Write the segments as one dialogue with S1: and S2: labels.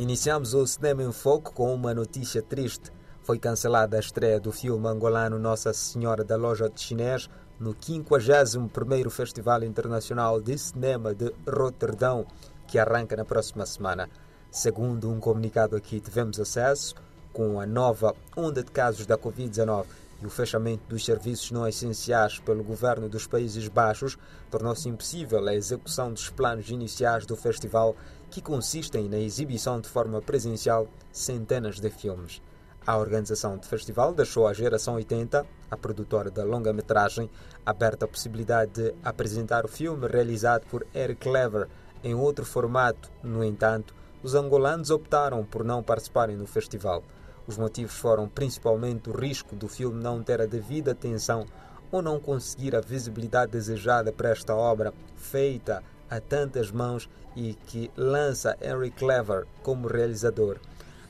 S1: Iniciamos o Cinema em Foco com uma notícia triste. Foi cancelada a estreia do filme angolano Nossa Senhora da Loja de Chinês no 51º Festival Internacional de Cinema de Roterdão, que arranca na próxima semana. Segundo um comunicado a que tivemos acesso, com a nova onda de casos da Covid-19 e o fechamento dos serviços não essenciais pelo governo dos Países Baixos, tornou-se impossível a execução dos planos iniciais do festival, que consistem na exibição de forma presencial centenas de filmes. A organização do festival deixou à Geração 80, a produtora da longa-metragem, aberta a possibilidade de apresentar o filme realizado por Eric Clever em outro formato. No entanto, os angolanos optaram por não participarem no festival. Os motivos foram principalmente o risco do filme não ter a devida atenção ou não conseguir a visibilidade desejada para esta obra, feita a tantas mãos e que lança Henry Clever como realizador.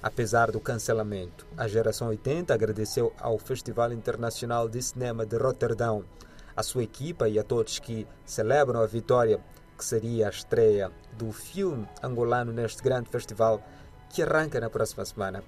S1: Apesar do cancelamento, a geração 80 agradeceu ao Festival Internacional de Cinema de Roterdão, a sua equipa e a todos que celebram a vitória, que seria a estreia do filme angolano neste grande festival que arranca na próxima semana.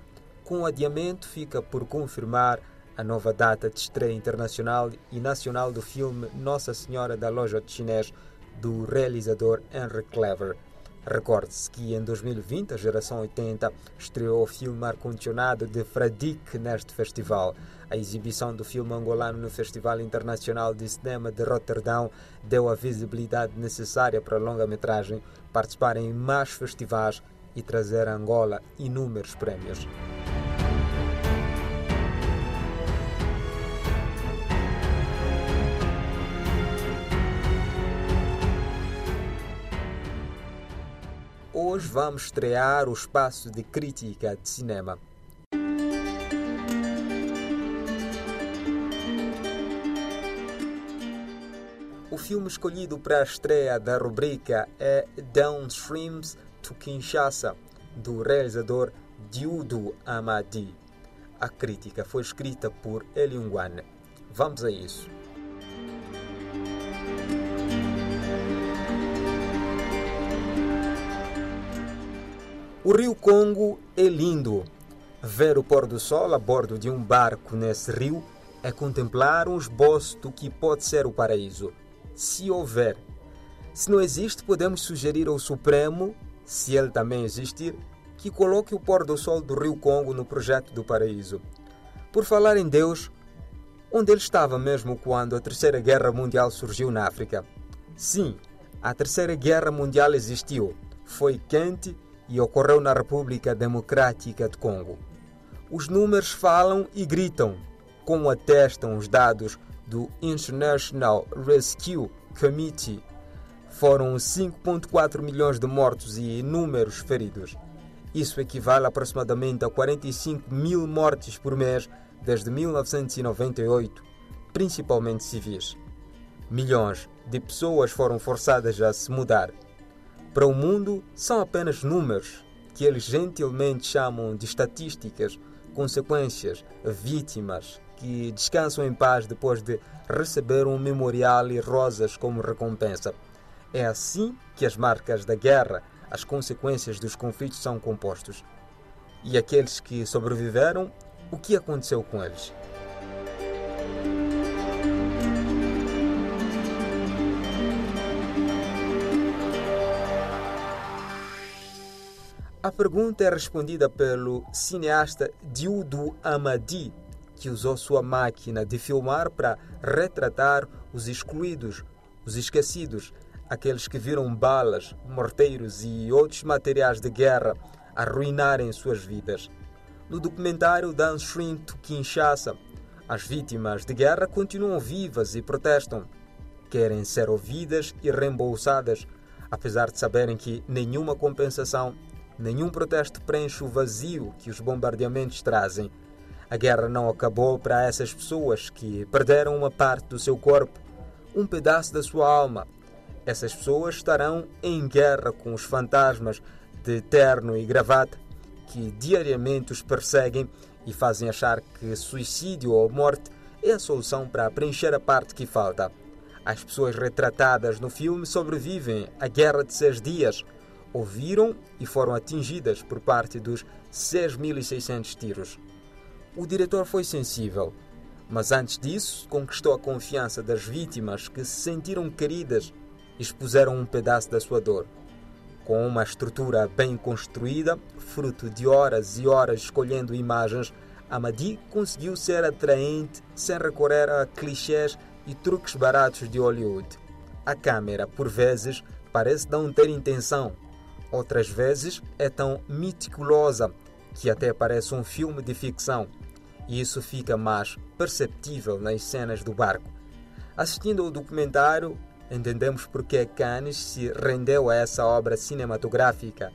S1: Com o adiamento, fica por confirmar a nova data de estreia internacional e nacional do filme Nossa Senhora da Loja de Chinês, do realizador Henry Clever. Recorde-se que em 2020 a geração 80 estreou o filme ar-condicionado de Fradique neste festival. A exibição do filme angolano no Festival Internacional de Cinema de Roterdão deu a visibilidade necessária para a longa-metragem participar em mais festivais e trazer a Angola inúmeros prémios. Hoje vamos estrear o espaço de crítica de cinema. O filme escolhido para a estreia da rubrica é Downstreams to Kinshasa, do realizador Diudo Amadi. A crítica foi escrita por Eliungwane. Vamos a isso. O rio Congo é lindo. Ver o pôr do sol a bordo de um barco nesse rio é contemplar um esboço do que pode ser o paraíso, se houver. Se não existe, podemos sugerir ao Supremo, se ele também existir, que coloque o pôr do sol do rio Congo no projeto do paraíso. Por falar em Deus, onde ele estava mesmo quando a Terceira Guerra Mundial surgiu na África? Sim, a Terceira Guerra Mundial existiu, foi quente e ocorreu na República Democrática de Congo. Os números falam e gritam, como atestam os dados do International Rescue Committee. Foram 5,4 milhões de mortos e inúmeros feridos. Isso equivale aproximadamente a 45 mil mortes por mês desde 1998, principalmente civis. Milhões de pessoas foram forçadas a se mudar para o mundo, são apenas números que eles gentilmente chamam de estatísticas, consequências, vítimas que descansam em paz depois de receber um memorial e rosas como recompensa. É assim que as marcas da guerra, as consequências dos conflitos são compostos. E aqueles que sobreviveram, o que aconteceu com eles? A pergunta é respondida pelo cineasta Diudo Amadi, que usou sua máquina de filmar para retratar os excluídos, os esquecidos, aqueles que viram balas, morteiros e outros materiais de guerra arruinarem suas vidas. No documentário Downstream to Kinshasa, as vítimas de guerra continuam vivas e protestam. Querem ser ouvidas e reembolsadas, apesar de saberem que nenhuma compensação Nenhum protesto preenche o vazio que os bombardeamentos trazem. A guerra não acabou para essas pessoas que perderam uma parte do seu corpo, um pedaço da sua alma. Essas pessoas estarão em guerra com os fantasmas de terno e gravata que diariamente os perseguem e fazem achar que suicídio ou morte é a solução para preencher a parte que falta. As pessoas retratadas no filme sobrevivem à guerra de seis dias ouviram e foram atingidas por parte dos 6.600 tiros. O diretor foi sensível, mas antes disso conquistou a confiança das vítimas que se sentiram queridas e expuseram um pedaço da sua dor. Com uma estrutura bem construída, fruto de horas e horas escolhendo imagens, Amadi conseguiu ser atraente sem recorrer a clichês e truques baratos de Hollywood. A câmera, por vezes, parece não ter intenção, outras vezes é tão meticulosa que até parece um filme de ficção, e isso fica mais perceptível nas cenas do barco. Assistindo ao documentário, entendemos porque Cannes se rendeu a essa obra cinematográfica.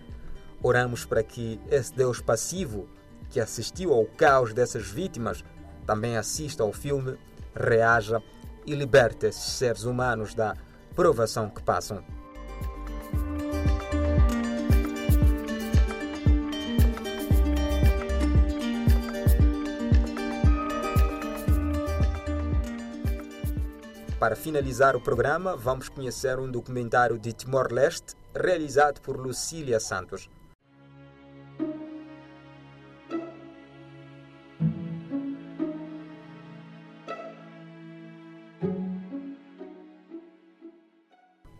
S1: Oramos para que esse Deus passivo, que assistiu ao caos dessas vítimas, também assista ao filme, reaja e liberte esses seres humanos da provação que passam. Para finalizar o programa, vamos conhecer um documentário de Timor-Leste realizado por Lucília Santos.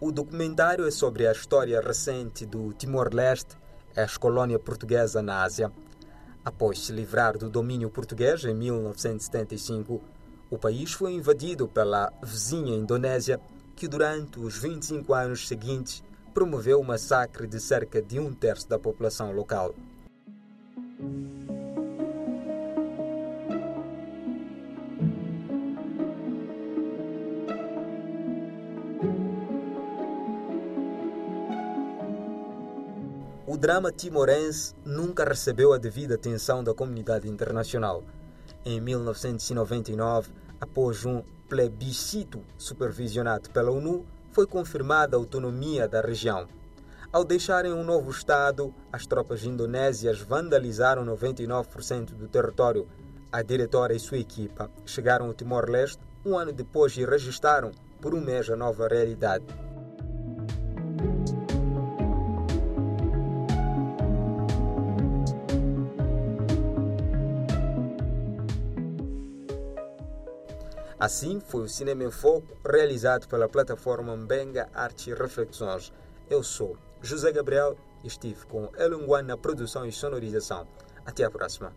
S1: O documentário é sobre a história recente do Timor-Leste, ex-colônia portuguesa na Ásia. Após se livrar do domínio português em 1975, o país foi invadido pela vizinha Indonésia, que durante os 25 anos seguintes promoveu o massacre de cerca de um terço da população local. O drama timorense nunca recebeu a devida atenção da comunidade internacional em 1999, após um plebiscito supervisionado pela ONU, foi confirmada a autonomia da região. Ao deixarem um novo Estado, as tropas indonésias vandalizaram 99% do território. A diretora e sua equipa chegaram ao Timor-Leste um ano depois e registraram por um mês a nova realidade. Assim foi o Cinema em Foco, realizado pela plataforma Mbenga Arte e Reflexões. Eu sou José Gabriel e estive com Elunguan na produção e sonorização. Até a próxima.